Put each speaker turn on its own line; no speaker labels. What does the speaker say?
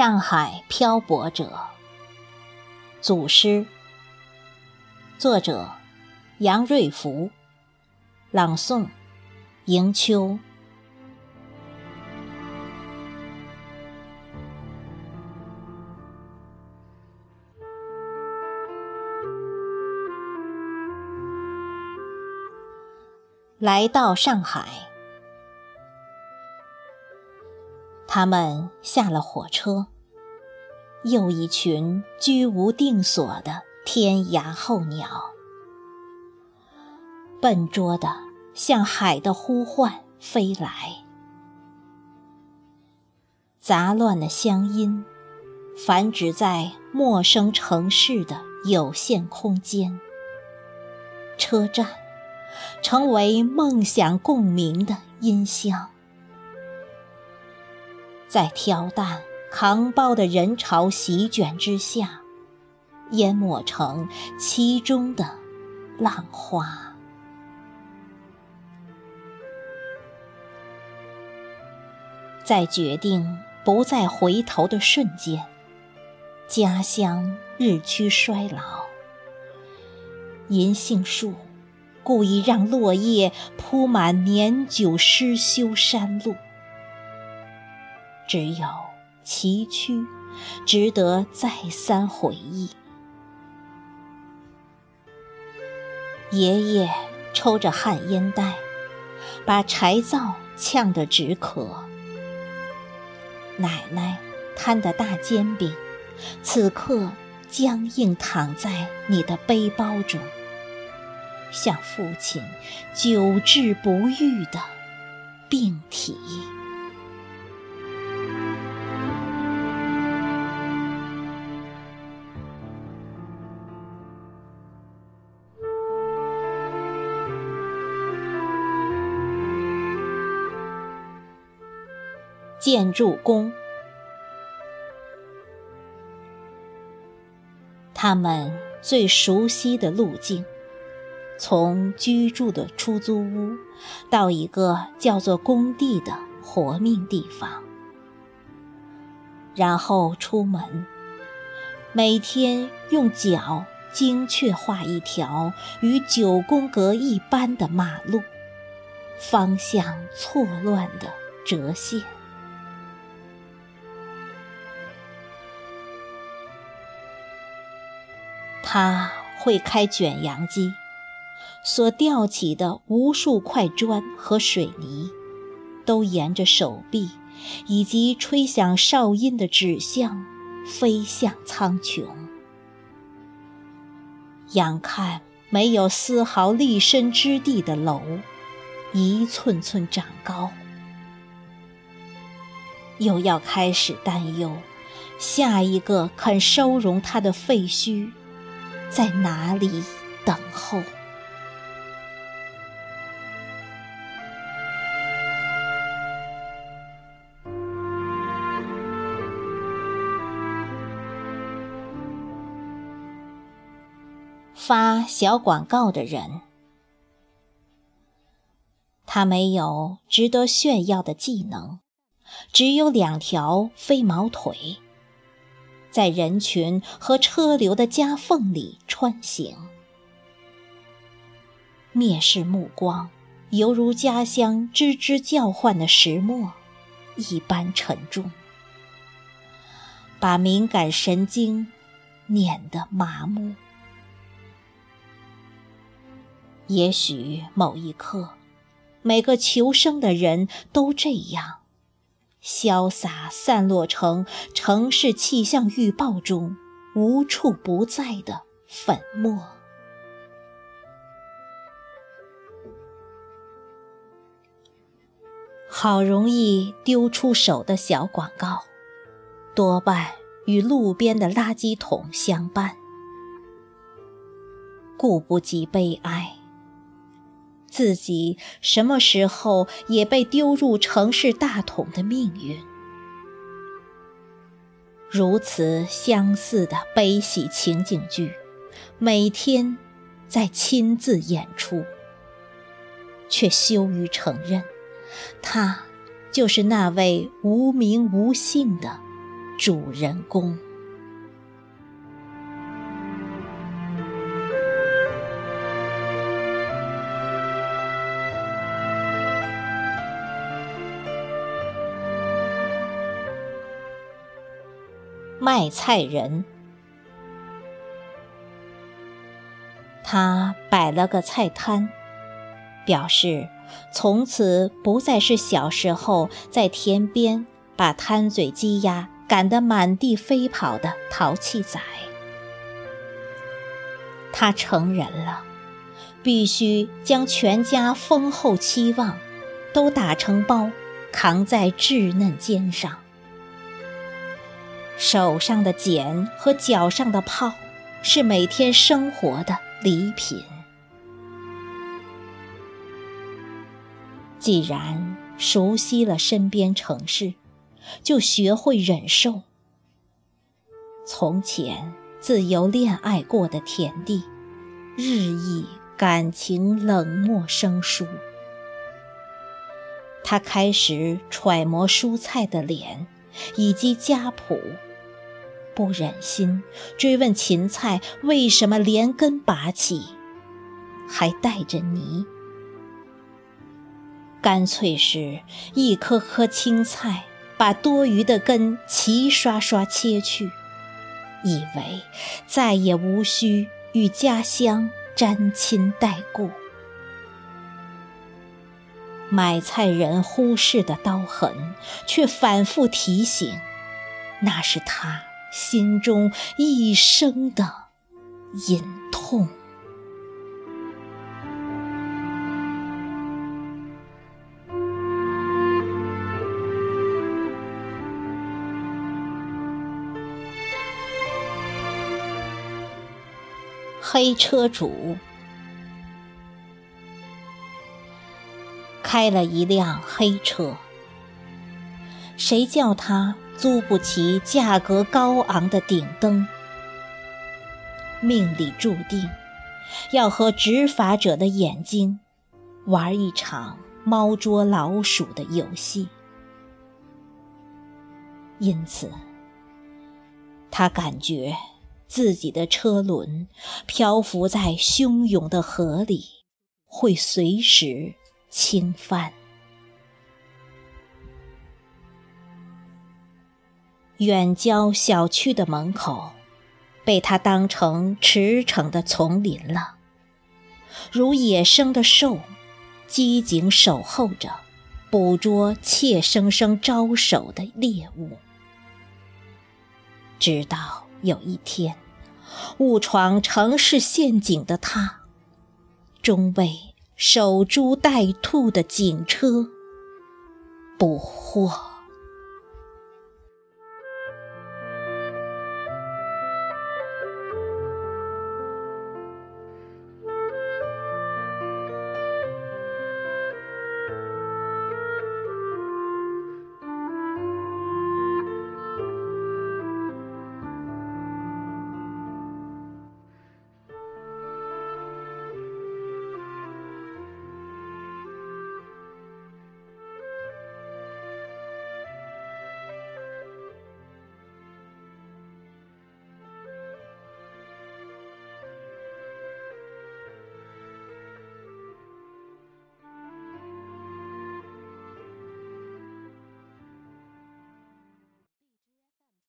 上海漂泊者，祖师，作者杨瑞福，朗诵迎秋。来到上海。他们下了火车，又一群居无定所的天涯候鸟，笨拙的向海的呼唤飞来。杂乱的乡音，繁殖在陌生城市的有限空间。车站，成为梦想共鸣的音箱。在挑担扛包的人潮席卷之下，淹没成其中的浪花。在决定不再回头的瞬间，家乡日趋衰老。银杏树故意让落叶铺满年久失修山路。只有崎岖，值得再三回忆。爷爷抽着旱烟袋，把柴灶呛得直咳。奶奶摊的大煎饼，此刻僵硬躺在你的背包中，像父亲久治不愈的病体。建筑工，他们最熟悉的路径，从居住的出租屋到一个叫做工地的活命地方，然后出门，每天用脚精确画一条与九宫格一般的马路，方向错乱的折线。他会开卷扬机，所吊起的无数块砖和水泥，都沿着手臂以及吹响哨音的指向飞向苍穹。眼看没有丝毫立身之地的楼，一寸寸长高，又要开始担忧下一个肯收容他的废墟。在哪里等候？发小广告的人，他没有值得炫耀的技能，只有两条飞毛腿。在人群和车流的夹缝里穿行，蔑视目光，犹如家乡吱吱叫唤的石磨一般沉重，把敏感神经碾得麻木。也许某一刻，每个求生的人都这样。潇洒散落成城市气象预报中无处不在的粉末。好容易丢出手的小广告，多半与路边的垃圾桶相伴，顾不及悲哀。自己什么时候也被丢入城市大桶的命运？如此相似的悲喜情景剧，每天在亲自演出，却羞于承认，他就是那位无名无姓的主人公。卖菜人，他摆了个菜摊，表示从此不再是小时候在田边把贪嘴鸡鸭赶得满地飞跑的淘气仔。他成人了，必须将全家丰厚期望都打成包，扛在稚嫩肩上。手上的茧和脚上的泡，是每天生活的礼品。既然熟悉了身边城市，就学会忍受。从前自由恋爱过的田地，日益感情冷漠生疏。他开始揣摩蔬菜的脸，以及家谱。不忍心追问芹菜为什么连根拔起，还带着泥，干脆是一颗颗青菜把多余的根齐刷刷切去，以为再也无需与家乡沾亲带故。买菜人忽视的刀痕，却反复提醒，那是他。心中一生的隐痛。黑车主开了一辆黑车，谁叫他？租不起价格高昂的顶灯，命里注定要和执法者的眼睛玩一场猫捉老鼠的游戏。因此，他感觉自己的车轮漂浮在汹涌的河里，会随时倾翻。远郊小区的门口，被他当成驰骋的丛林了，如野生的兽，机警守候着，捕捉怯生生招手的猎物。直到有一天，误闯城市陷阱的他，终被守株待兔的警车捕获。